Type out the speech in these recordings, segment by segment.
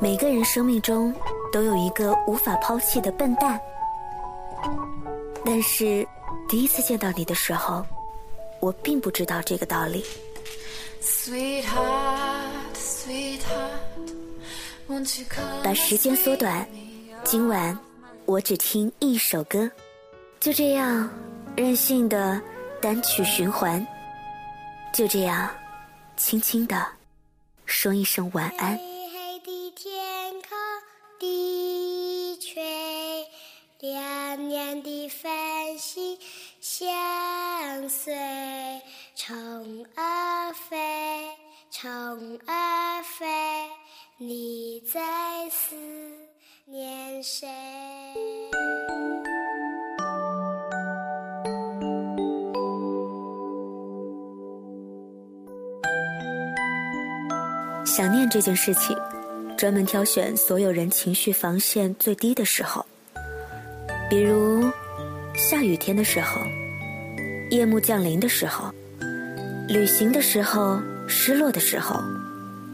每个人生命中都有一个无法抛弃的笨蛋，但是第一次见到你的时候，我并不知道这个道理。把时间缩短，今晚我只听一首歌，就这样任性的单曲循环，就这样轻轻的说一声晚安。两年的繁星相随，虫儿飞，虫儿飞，你在思念谁？想念这件事情，专门挑选所有人情绪防线最低的时候。比如，下雨天的时候，夜幕降临的时候，旅行的时候，失落的时候，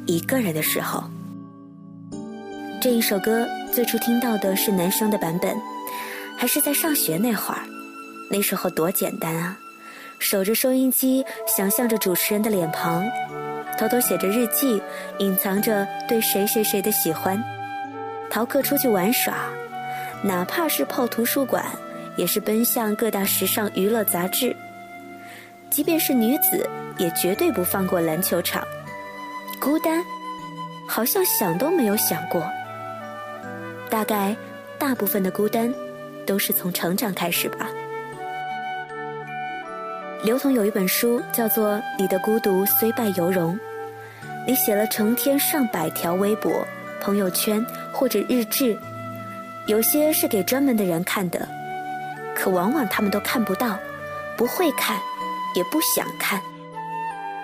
一个人的时候。这一首歌最初听到的是男生的版本，还是在上学那会儿？那时候多简单啊！守着收音机，想象着主持人的脸庞，偷偷写着日记，隐藏着对谁谁谁的喜欢，逃课出去玩耍。哪怕是泡图书馆，也是奔向各大时尚娱乐杂志。即便是女子，也绝对不放过篮球场。孤单，好像想都没有想过。大概，大部分的孤单，都是从成长开始吧。刘同有一本书叫做《你的孤独虽败犹荣》，你写了成天上百条微博、朋友圈或者日志。有些是给专门的人看的，可往往他们都看不到，不会看，也不想看。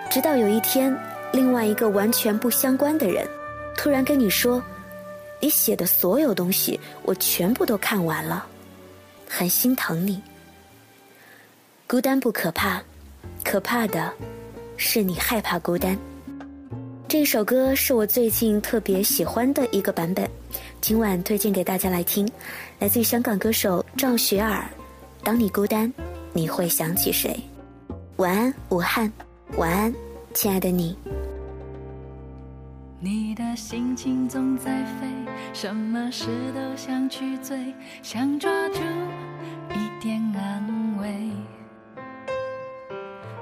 直到有一天，另外一个完全不相关的人，突然跟你说：“你写的所有东西，我全部都看完了，很心疼你。”孤单不可怕，可怕的是你害怕孤单。这首歌是我最近特别喜欢的一个版本。今晚推荐给大家来听，来自于香港歌手赵雪儿。当你孤单，你会想起谁？晚安，武汉。晚安，亲爱的你。你的心情总在飞，什么事都想去追，想抓住一点安慰。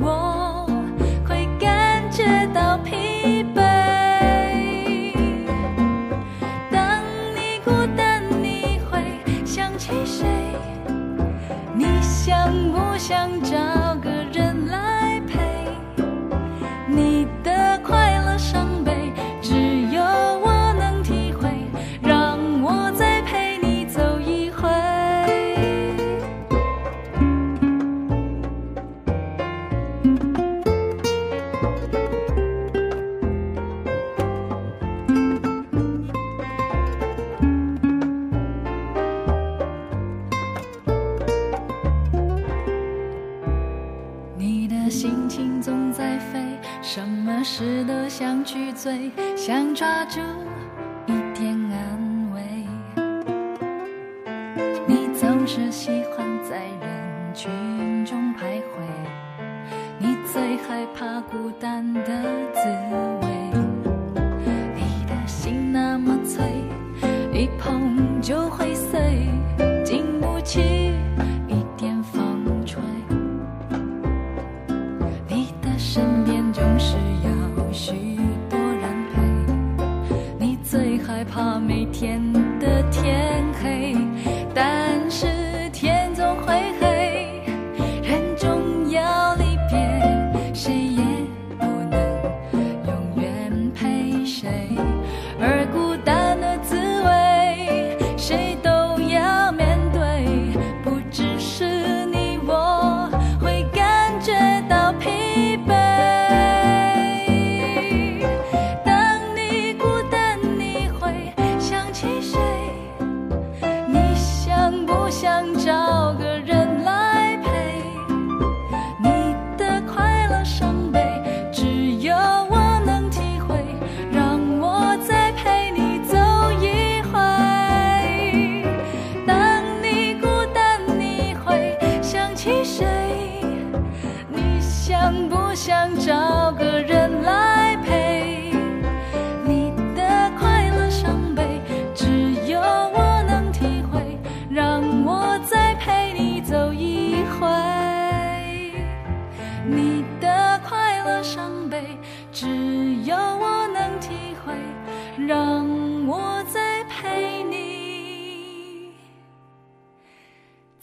我会感觉到疲惫。当你孤单，你会想起谁？你想不想找时的想去追，想抓住一点安慰。你总是喜欢在人群中徘徊，你最害怕孤单的滋味。害怕每天的天黑，